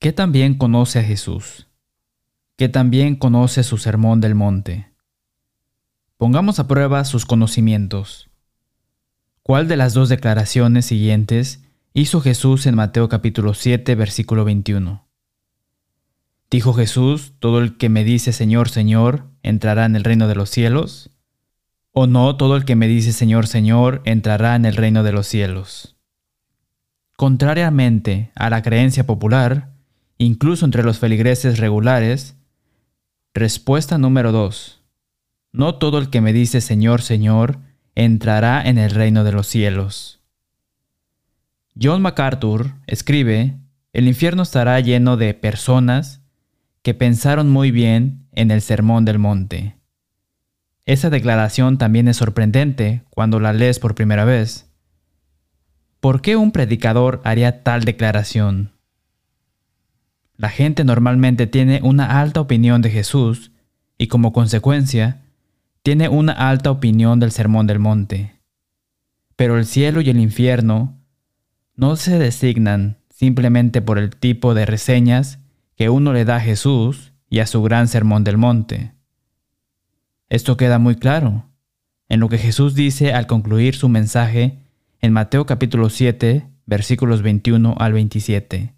¿Qué también conoce a Jesús? ¿Qué también conoce su sermón del monte? Pongamos a prueba sus conocimientos. ¿Cuál de las dos declaraciones siguientes hizo Jesús en Mateo capítulo 7, versículo 21? Dijo Jesús, todo el que me dice Señor, Señor, entrará en el reino de los cielos. ¿O no todo el que me dice Señor, Señor, entrará en el reino de los cielos? Contrariamente a la creencia popular, incluso entre los feligreses regulares? Respuesta número 2. No todo el que me dice Señor, Señor, entrará en el reino de los cielos. John MacArthur escribe, el infierno estará lleno de personas que pensaron muy bien en el Sermón del Monte. Esa declaración también es sorprendente cuando la lees por primera vez. ¿Por qué un predicador haría tal declaración? La gente normalmente tiene una alta opinión de Jesús y como consecuencia tiene una alta opinión del Sermón del Monte. Pero el cielo y el infierno no se designan simplemente por el tipo de reseñas que uno le da a Jesús y a su gran Sermón del Monte. Esto queda muy claro en lo que Jesús dice al concluir su mensaje en Mateo capítulo 7, versículos 21 al 27.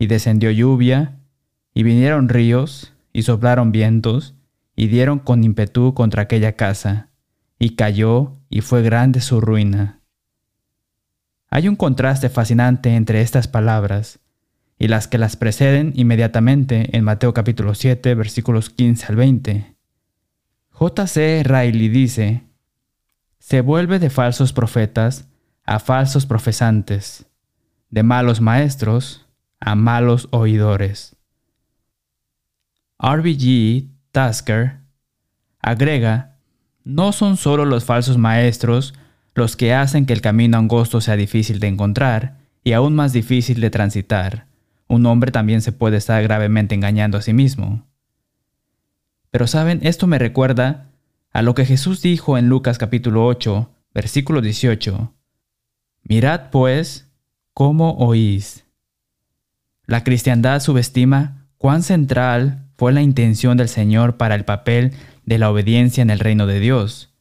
y descendió lluvia, y vinieron ríos, y soplaron vientos, y dieron con ímpetu contra aquella casa, y cayó, y fue grande su ruina. Hay un contraste fascinante entre estas palabras y las que las preceden inmediatamente en Mateo capítulo 7 versículos 15 al 20. J.C. Riley dice, se vuelve de falsos profetas a falsos profesantes, de malos maestros a malos oidores. RBG Tasker agrega, no son solo los falsos maestros los que hacen que el camino angosto sea difícil de encontrar y aún más difícil de transitar. Un hombre también se puede estar gravemente engañando a sí mismo. Pero saben, esto me recuerda a lo que Jesús dijo en Lucas capítulo 8, versículo 18. Mirad pues cómo oís. La cristiandad subestima cuán central fue la intención del Señor para el papel de la obediencia en el reino de Dios.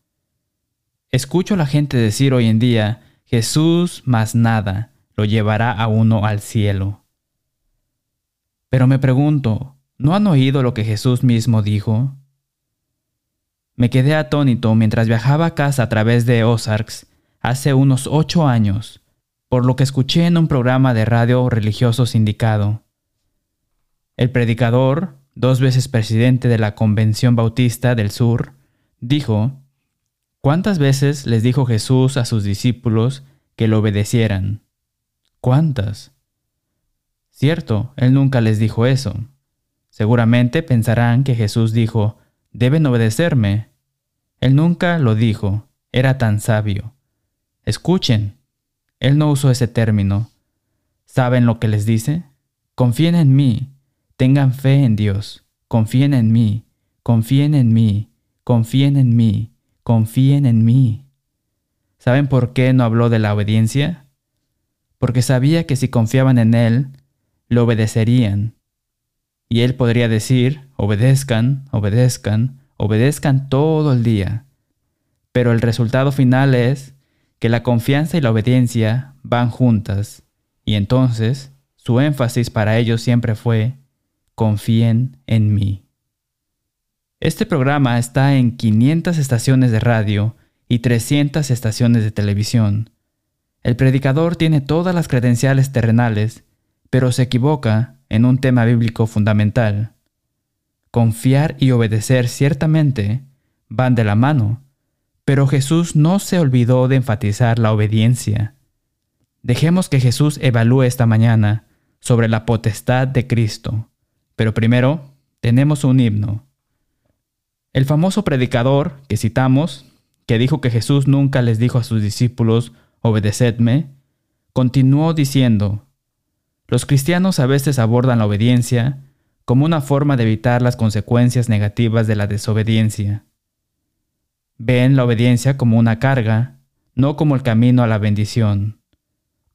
Escucho a la gente decir hoy en día, Jesús más nada lo llevará a uno al cielo. Pero me pregunto, ¿no han oído lo que Jesús mismo dijo? Me quedé atónito mientras viajaba a casa a través de Ozarks hace unos ocho años por lo que escuché en un programa de radio religioso sindicado. El predicador, dos veces presidente de la Convención Bautista del Sur, dijo, ¿Cuántas veces les dijo Jesús a sus discípulos que lo obedecieran? ¿Cuántas? Cierto, él nunca les dijo eso. Seguramente pensarán que Jesús dijo, deben obedecerme. Él nunca lo dijo, era tan sabio. Escuchen, él no usó ese término. ¿Saben lo que les dice? Confíen en mí, tengan fe en Dios, confíen en mí, confíen en mí, confíen en mí, confíen en mí. ¿Saben por qué no habló de la obediencia? Porque sabía que si confiaban en Él, lo obedecerían. Y Él podría decir, obedezcan, obedezcan, obedezcan todo el día. Pero el resultado final es que la confianza y la obediencia van juntas, y entonces su énfasis para ellos siempre fue, confíen en mí. Este programa está en 500 estaciones de radio y 300 estaciones de televisión. El predicador tiene todas las credenciales terrenales, pero se equivoca en un tema bíblico fundamental. Confiar y obedecer ciertamente van de la mano, pero Jesús no se olvidó de enfatizar la obediencia. Dejemos que Jesús evalúe esta mañana sobre la potestad de Cristo, pero primero tenemos un himno. El famoso predicador que citamos, que dijo que Jesús nunca les dijo a sus discípulos, obedecedme, continuó diciendo, los cristianos a veces abordan la obediencia como una forma de evitar las consecuencias negativas de la desobediencia. Ven la obediencia como una carga, no como el camino a la bendición.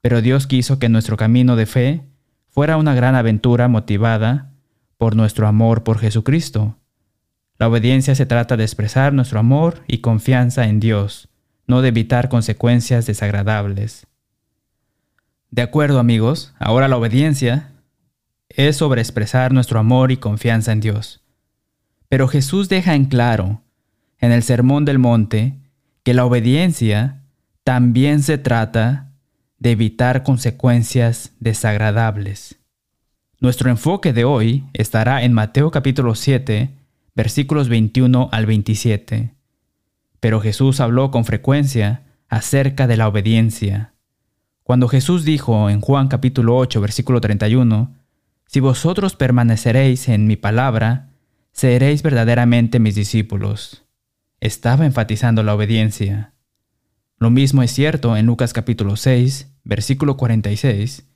Pero Dios quiso que nuestro camino de fe fuera una gran aventura motivada por nuestro amor por Jesucristo la obediencia se trata de expresar nuestro amor y confianza en Dios, no de evitar consecuencias desagradables. De acuerdo amigos, ahora la obediencia es sobre expresar nuestro amor y confianza en Dios. Pero Jesús deja en claro, en el Sermón del Monte, que la obediencia también se trata de evitar consecuencias desagradables. Nuestro enfoque de hoy estará en Mateo capítulo 7, versículos 21 al 27. Pero Jesús habló con frecuencia acerca de la obediencia. Cuando Jesús dijo en Juan capítulo 8, versículo 31, Si vosotros permaneceréis en mi palabra, seréis verdaderamente mis discípulos. Estaba enfatizando la obediencia. Lo mismo es cierto en Lucas capítulo 6, versículo 46.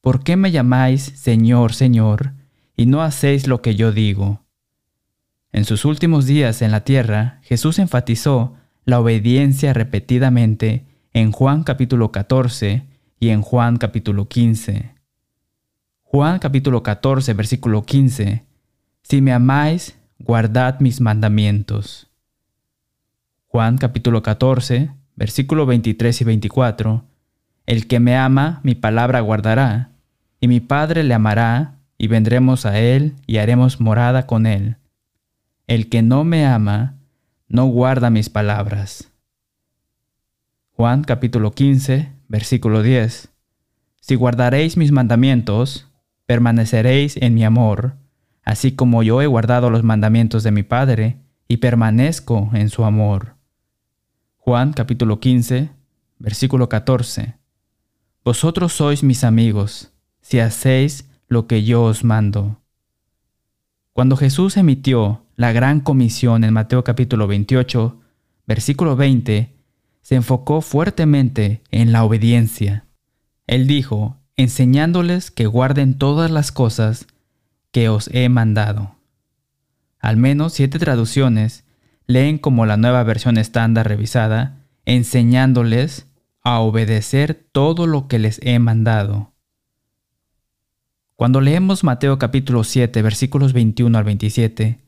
¿Por qué me llamáis Señor, Señor, y no hacéis lo que yo digo? En sus últimos días en la tierra, Jesús enfatizó la obediencia repetidamente en Juan capítulo 14 y en Juan capítulo 15. Juan capítulo 14 versículo 15. Si me amáis, guardad mis mandamientos. Juan capítulo 14 versículo 23 y 24. El que me ama, mi palabra guardará, y mi Padre le amará, y vendremos a él y haremos morada con él el que no me ama, no guarda mis palabras. Juan capítulo 15, versículo 10. Si guardaréis mis mandamientos, permaneceréis en mi amor, así como yo he guardado los mandamientos de mi Padre, y permanezco en su amor. Juan capítulo 15, versículo 14. Vosotros sois mis amigos, si hacéis lo que yo os mando. Cuando Jesús emitió la gran comisión en Mateo capítulo 28, versículo 20, se enfocó fuertemente en la obediencia. Él dijo, enseñándoles que guarden todas las cosas que os he mandado. Al menos siete traducciones leen como la nueva versión estándar revisada, enseñándoles a obedecer todo lo que les he mandado. Cuando leemos Mateo capítulo 7 versículos 21 al 27,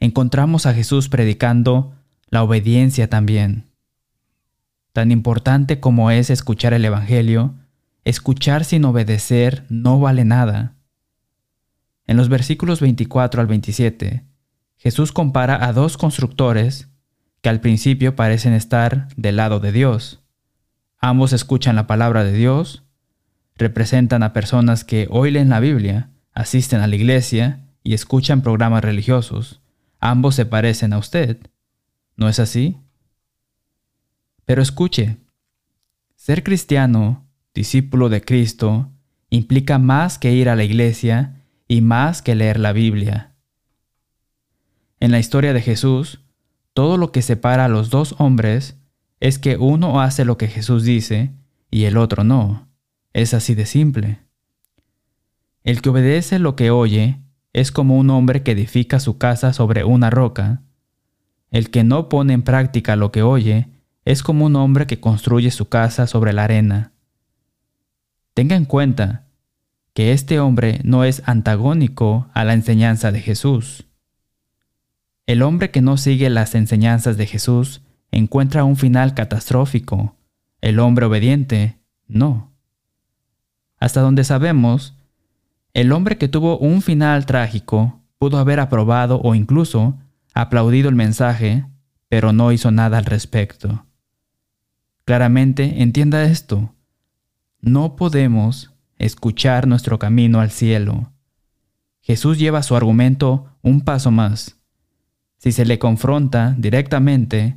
encontramos a Jesús predicando la obediencia también. Tan importante como es escuchar el Evangelio, escuchar sin obedecer no vale nada. En los versículos 24 al 27, Jesús compara a dos constructores que al principio parecen estar del lado de Dios. Ambos escuchan la palabra de Dios, representan a personas que hoy leen la Biblia, asisten a la iglesia y escuchan programas religiosos, Ambos se parecen a usted. ¿No es así? Pero escuche, ser cristiano, discípulo de Cristo, implica más que ir a la iglesia y más que leer la Biblia. En la historia de Jesús, todo lo que separa a los dos hombres es que uno hace lo que Jesús dice y el otro no. Es así de simple. El que obedece lo que oye es como un hombre que edifica su casa sobre una roca. El que no pone en práctica lo que oye es como un hombre que construye su casa sobre la arena. Tenga en cuenta que este hombre no es antagónico a la enseñanza de Jesús. El hombre que no sigue las enseñanzas de Jesús encuentra un final catastrófico. El hombre obediente, no. Hasta donde sabemos, El hombre que tuvo un final trágico pudo haber aprobado o incluso aplaudido el mensaje, pero no hizo nada al respecto. Claramente entienda esto. No podemos escuchar nuestro camino al cielo. Jesús lleva su argumento un paso más. Si se le confronta directamente,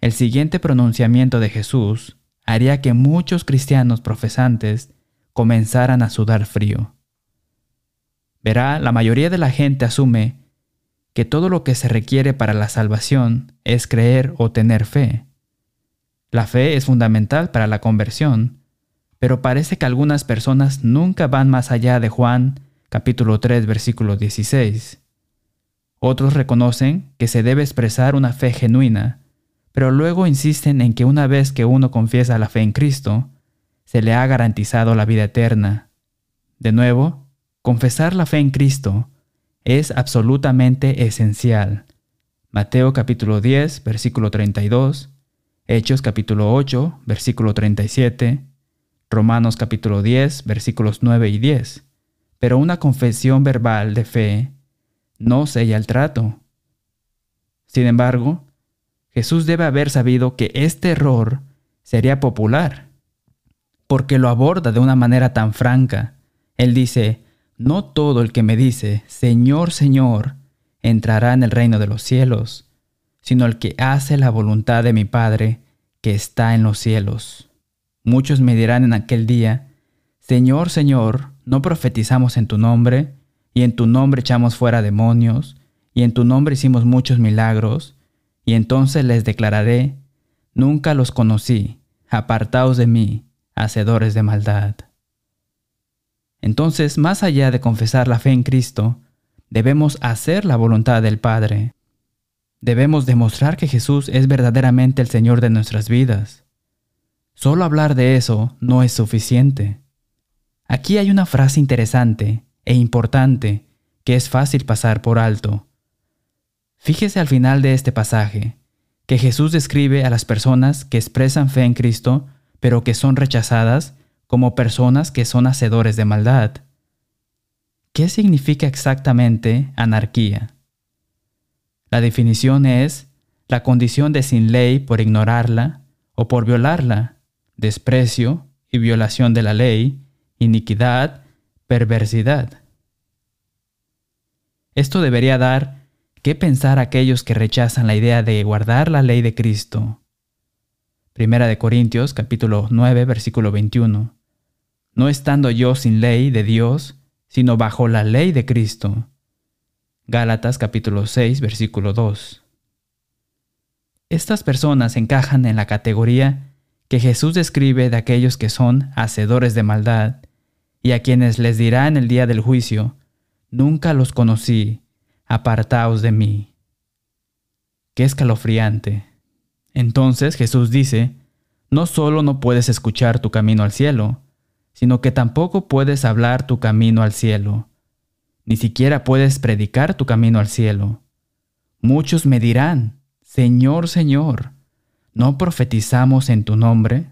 el siguiente pronunciamiento de Jesús haría que muchos cristianos profesantes comenzaran a sudar frío. Verá, la mayoría de la gente asume que todo lo que se requiere para la salvación es creer o tener fe. La fe es fundamental para la conversión, pero parece que algunas personas nunca van más allá de Juan capítulo 3 versículo 16. Otros reconocen que se debe expresar una fe genuina, pero luego insisten en que una vez que uno confiesa la fe en Cristo, se le ha garantizado la vida eterna. De nuevo, confesar la fe en Cristo es absolutamente esencial. Mateo capítulo 10, versículo 32, Hechos capítulo 8, versículo 37, Romanos capítulo 10, versículos 9 y 10. Pero una confesión verbal de fe no sella el trato. Sin embargo, Jesús debe haber sabido que este error sería popular, porque lo aborda de una manera tan franca. Él dice, no todo el que me dice, Señor, Señor, entrará en el reino de los cielos, sino el que hace la voluntad de mi Padre que está en los cielos. Muchos me dirán en aquel día, Señor, Señor, ¿no profetizamos en tu nombre? Y en tu nombre echamos fuera demonios, y en tu nombre hicimos muchos milagros, y entonces les declararé, nunca los conocí, apartaos de mí, hacedores de maldad. Entonces, más allá de confesar la fe en Cristo, debemos hacer la voluntad del Padre. Debemos demostrar que Jesús es verdaderamente el Señor de nuestras vidas. Solo hablar de eso no es suficiente. Aquí hay una frase interesante e importante que es fácil pasar por alto. Fíjese al final de este pasaje, que Jesús describe a las personas que expresan fe en Cristo, pero que son rechazadas como personas que son hacedores de maldad. ¿Qué significa exactamente anarquía? La definición es la condición de sin ley por ignorarla o por violarla, desprecio y violación de la ley, iniquidad, perversidad. Esto debería dar qué pensar a aquellos que rechazan la idea de guardar la ley de Cristo. Primera de Corintios capítulo 9 versículo 21. No estando yo sin ley de Dios, sino bajo la ley de Cristo. Gálatas capítulo 6 versículo 2. Estas personas encajan en la categoría que Jesús describe de aquellos que son hacedores de maldad y a quienes les dirá en el día del juicio, Nunca los conocí, apartaos de mí. Qué escalofriante. Entonces Jesús dice, no solo no puedes escuchar tu camino al cielo, sino que tampoco puedes hablar tu camino al cielo, ni siquiera puedes predicar tu camino al cielo. Muchos me dirán, Señor, Señor, ¿no profetizamos en tu nombre?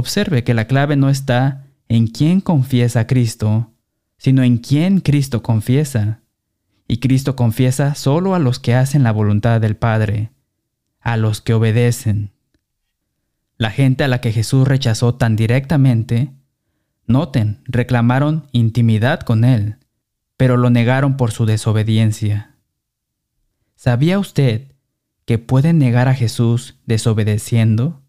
Observe que la clave no está en quién confiesa a Cristo, sino en quién Cristo confiesa. Y Cristo confiesa solo a los que hacen la voluntad del Padre, a los que obedecen. La gente a la que Jesús rechazó tan directamente, noten, reclamaron intimidad con Él, pero lo negaron por su desobediencia. ¿Sabía usted que pueden negar a Jesús desobedeciendo?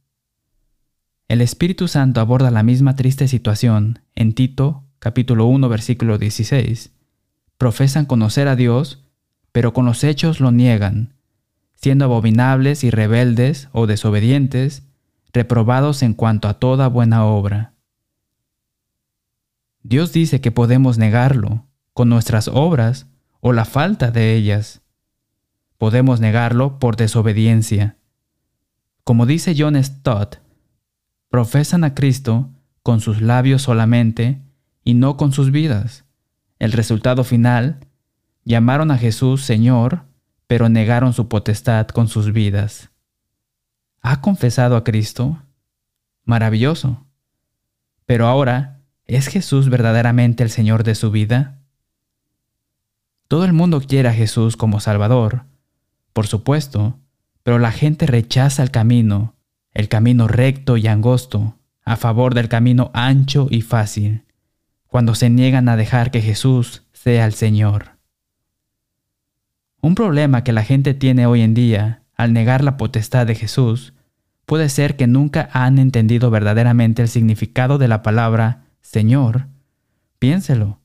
El Espíritu Santo aborda la misma triste situación en Tito capítulo 1 versículo 16. Profesan conocer a Dios, pero con los hechos lo niegan, siendo abominables y rebeldes o desobedientes, reprobados en cuanto a toda buena obra. Dios dice que podemos negarlo con nuestras obras o la falta de ellas. Podemos negarlo por desobediencia. Como dice John Stott, profesan a Cristo con sus labios solamente y no con sus vidas. El resultado final, llamaron a Jesús Señor, pero negaron su potestad con sus vidas. ¿Ha confesado a Cristo? Maravilloso. Pero ahora, ¿Es Jesús verdaderamente el Señor de su vida? Todo el mundo quiere a Jesús como Salvador, por supuesto, pero la gente rechaza el camino, el camino recto y angosto, a favor del camino ancho y fácil, cuando se niegan a dejar que Jesús sea el Señor. Un problema que la gente tiene hoy en día al negar la potestad de Jesús puede ser que nunca han entendido verdaderamente el significado de la palabra Señor. Piénselo.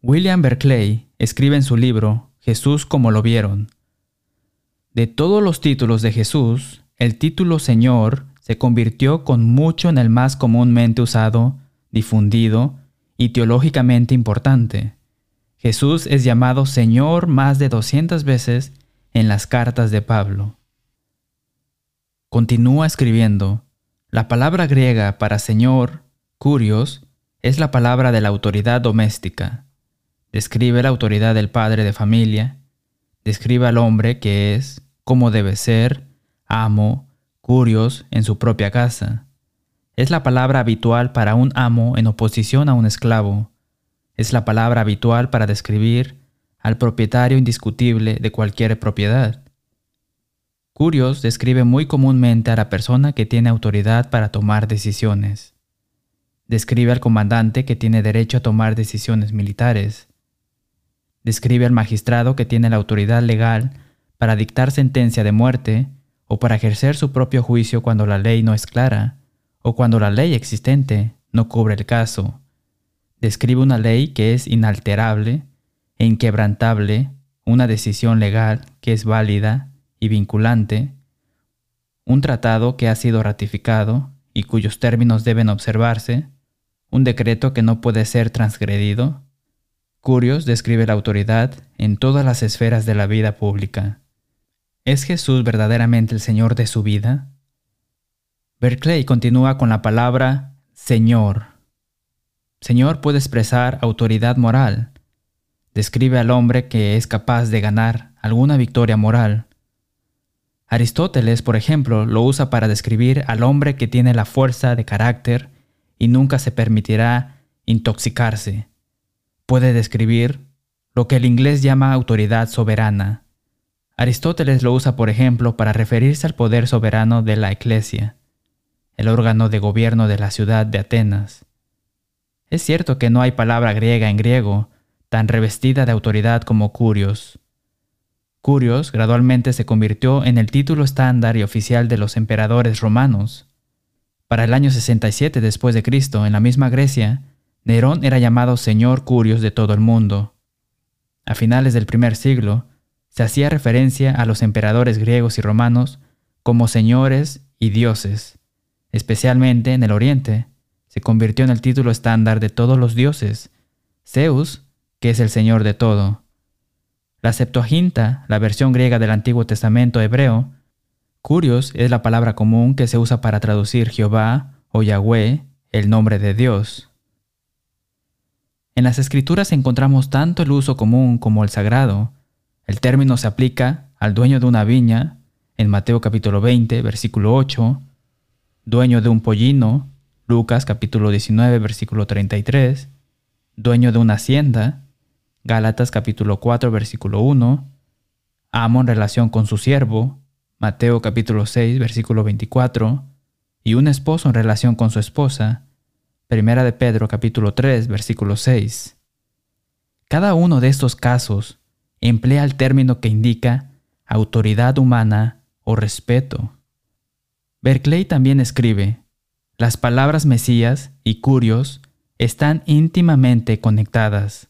William Berkeley escribe en su libro Jesús como lo vieron. De todos los títulos de Jesús, el título Señor se convirtió con mucho en el más comúnmente usado, difundido y teológicamente importante. Jesús es llamado Señor más de 200 veces en las cartas de Pablo. Continúa escribiendo, la palabra griega para Señor, curios, es la palabra de la autoridad doméstica. Describe la autoridad del padre de familia, describe al hombre que es, como debe ser, amo, curios en su propia casa. Es la palabra habitual para un amo en oposición a un esclavo. Es la palabra habitual para describir al propietario indiscutible de cualquier propiedad. Curios describe muy comúnmente a la persona que tiene autoridad para tomar decisiones. Describe al comandante que tiene derecho a tomar decisiones militares. Describe al magistrado que tiene la autoridad legal para dictar sentencia de muerte o para ejercer su propio juicio cuando la ley no es clara o cuando la ley existente no cubre el caso. Describe una ley que es inalterable e inquebrantable, una decisión legal que es válida y vinculante, un tratado que ha sido ratificado y cuyos términos deben observarse, un decreto que no puede ser transgredido. Curios describe la autoridad en todas las esferas de la vida pública. ¿Es Jesús verdaderamente el Señor de su vida? Berkeley continúa con la palabra Señor. Señor puede expresar autoridad moral. Describe al hombre que es capaz de ganar alguna victoria moral. Aristóteles, por ejemplo, lo usa para describir al hombre que tiene la fuerza de carácter y nunca se permitirá intoxicarse. Puede describir lo que el inglés llama autoridad soberana. Aristóteles lo usa, por ejemplo, para referirse al poder soberano de la Iglesia, el órgano de gobierno de la ciudad de Atenas. Es cierto que no hay palabra griega en griego tan revestida de autoridad como curios. Curios gradualmente se convirtió en el título estándar y oficial de los emperadores romanos. Para el año 67 después de Cristo, en la misma Grecia, Nerón era llamado Señor Curios de todo el mundo. A finales del primer siglo, se hacía referencia a los emperadores griegos y romanos como señores y dioses. Especialmente en el Oriente, se convirtió en el título estándar de todos los dioses, Zeus, que es el Señor de todo. La Septuaginta, la versión griega del Antiguo Testamento hebreo, Curios es la palabra común que se usa para traducir Jehová o Yahweh, el nombre de Dios. En las escrituras encontramos tanto el uso común como el sagrado, el término se aplica al dueño de una viña, en Mateo capítulo 20, versículo 8, dueño de un pollino, Lucas capítulo 19, versículo 33, dueño de una hacienda, Gálatas capítulo 4, versículo 1, amo en relación con su siervo, Mateo capítulo 6, versículo 24, y un esposo en relación con su esposa, Primera de Pedro capítulo 3, versículo 6. Cada uno de estos casos emplea el término que indica autoridad humana o respeto. Berkeley también escribe, las palabras Mesías y Curios están íntimamente conectadas.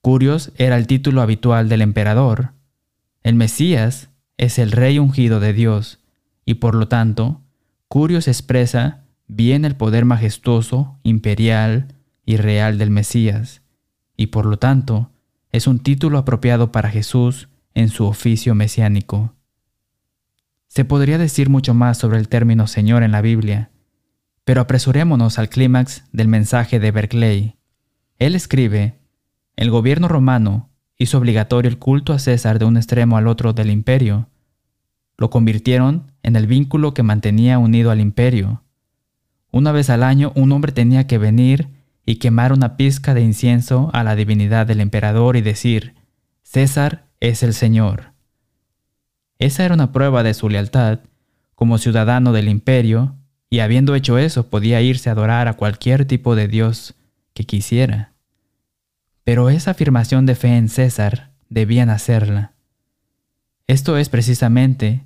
Curios era el título habitual del emperador. El Mesías es el rey ungido de Dios y por lo tanto, Curios expresa bien el poder majestuoso, imperial y real del Mesías y por lo tanto, es un título apropiado para Jesús en su oficio mesiánico. Se podría decir mucho más sobre el término Señor en la Biblia, pero apresurémonos al clímax del mensaje de Berkeley. Él escribe, el gobierno romano hizo obligatorio el culto a César de un extremo al otro del imperio. Lo convirtieron en el vínculo que mantenía unido al imperio. Una vez al año un hombre tenía que venir y quemar una pizca de incienso a la divinidad del emperador y decir, César es el Señor. Esa era una prueba de su lealtad como ciudadano del imperio, y habiendo hecho eso podía irse a adorar a cualquier tipo de Dios que quisiera. Pero esa afirmación de fe en César debían hacerla. Esto es precisamente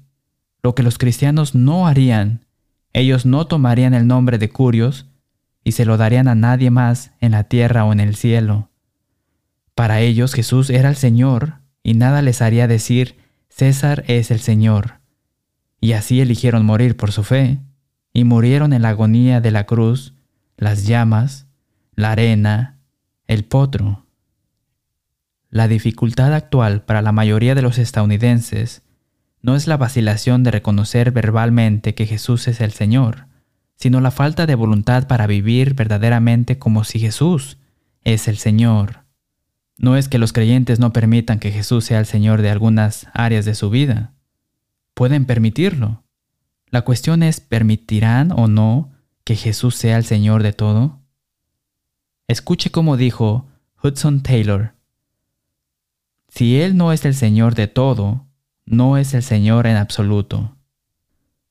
lo que los cristianos no harían. Ellos no tomarían el nombre de Curios y se lo darían a nadie más en la tierra o en el cielo. Para ellos Jesús era el Señor y nada les haría decir César es el Señor. Y así eligieron morir por su fe, y murieron en la agonía de la cruz, las llamas, la arena, el potro. La dificultad actual para la mayoría de los estadounidenses no es la vacilación de reconocer verbalmente que Jesús es el Señor, sino la falta de voluntad para vivir verdaderamente como si Jesús es el Señor. No es que los creyentes no permitan que Jesús sea el Señor de algunas áreas de su vida. Pueden permitirlo. La cuestión es, ¿permitirán o no que Jesús sea el Señor de todo? Escuche cómo dijo Hudson Taylor si Él no es el Señor de todo, no es el Señor en absoluto.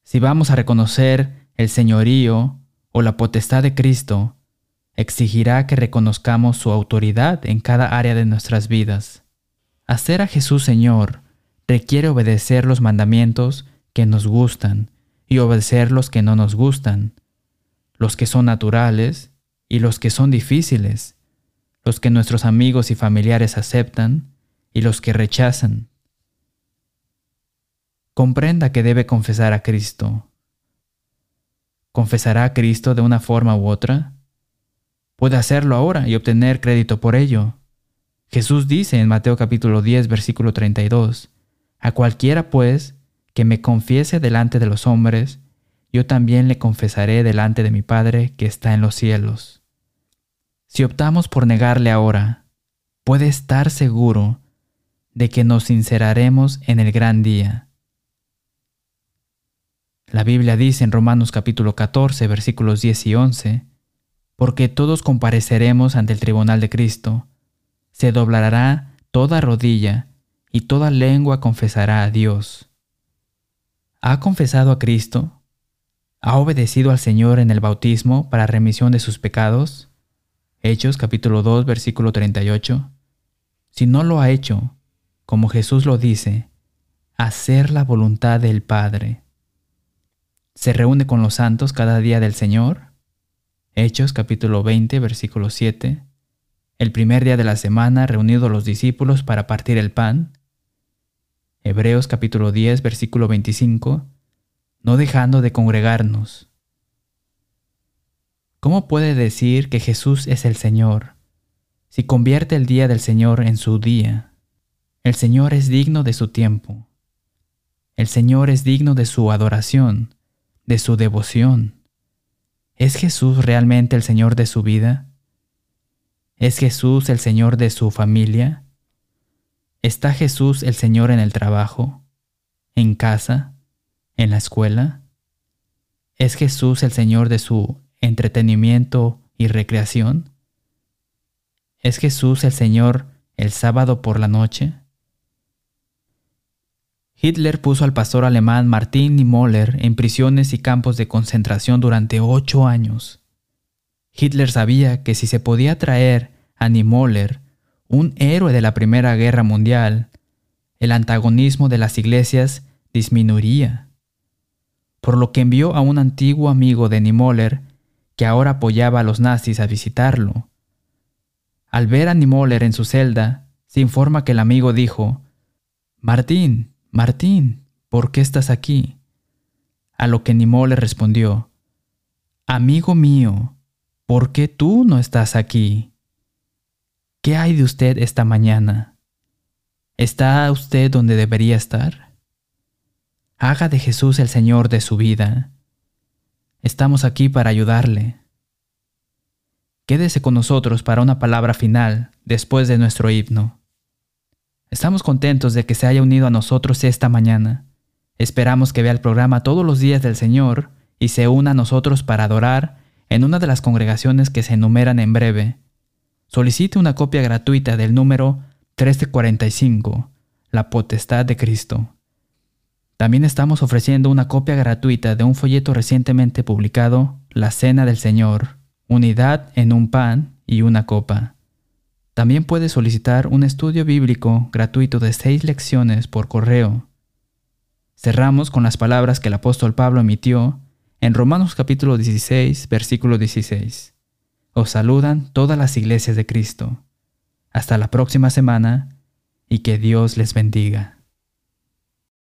Si vamos a reconocer el señorío o la potestad de Cristo, exigirá que reconozcamos su autoridad en cada área de nuestras vidas. Hacer a Jesús Señor requiere obedecer los mandamientos que nos gustan y obedecer los que no nos gustan, los que son naturales y los que son difíciles, los que nuestros amigos y familiares aceptan y los que rechazan. Comprenda que debe confesar a Cristo. ¿Confesará a Cristo de una forma u otra? Puede hacerlo ahora y obtener crédito por ello. Jesús dice en Mateo capítulo 10 versículo 32, A cualquiera pues que me confiese delante de los hombres, yo también le confesaré delante de mi Padre que está en los cielos. Si optamos por negarle ahora, puede estar seguro de que nos sinceraremos en el gran día. La Biblia dice en Romanos capítulo 14 versículos 10 y 11, porque todos compareceremos ante el tribunal de Cristo, se doblará toda rodilla y toda lengua confesará a Dios. ¿Ha confesado a Cristo? ¿Ha obedecido al Señor en el bautismo para remisión de sus pecados? Hechos capítulo 2 versículo 38. Si no lo ha hecho, como Jesús lo dice, hacer la voluntad del Padre. ¿Se reúne con los santos cada día del Señor? Hechos capítulo 20, versículo 7. El primer día de la semana reunidos los discípulos para partir el pan. Hebreos capítulo 10, versículo 25. No dejando de congregarnos. ¿Cómo puede decir que Jesús es el Señor si convierte el día del Señor en su día? El Señor es digno de su tiempo. El Señor es digno de su adoración, de su devoción. ¿Es Jesús realmente el Señor de su vida? ¿Es Jesús el Señor de su familia? ¿Está Jesús el Señor en el trabajo, en casa, en la escuela? ¿Es Jesús el Señor de su entretenimiento y recreación? ¿Es Jesús el Señor el sábado por la noche? Hitler puso al pastor alemán Martin Niemöller en prisiones y campos de concentración durante ocho años. Hitler sabía que si se podía traer a Niemöller, un héroe de la Primera Guerra Mundial, el antagonismo de las iglesias disminuiría. Por lo que envió a un antiguo amigo de Niemöller, que ahora apoyaba a los nazis, a visitarlo. Al ver a Niemöller en su celda, se informa que el amigo dijo, Martín, Martín, ¿por qué estás aquí? A lo que Nimó le respondió, Amigo mío, ¿por qué tú no estás aquí? ¿Qué hay de usted esta mañana? ¿Está usted donde debería estar? Haga de Jesús el Señor de su vida. Estamos aquí para ayudarle. Quédese con nosotros para una palabra final después de nuestro himno. Estamos contentos de que se haya unido a nosotros esta mañana. Esperamos que vea el programa todos los días del Señor y se una a nosotros para adorar en una de las congregaciones que se enumeran en breve, solicite una copia gratuita del número 1345, La Potestad de Cristo. También estamos ofreciendo una copia gratuita de un folleto recientemente publicado, La Cena del Señor, Unidad en un pan y una copa. También puede solicitar un estudio bíblico gratuito de seis lecciones por correo. Cerramos con las palabras que el apóstol Pablo emitió en Romanos capítulo 16, versículo 16. Os saludan todas las iglesias de Cristo. Hasta la próxima semana y que Dios les bendiga.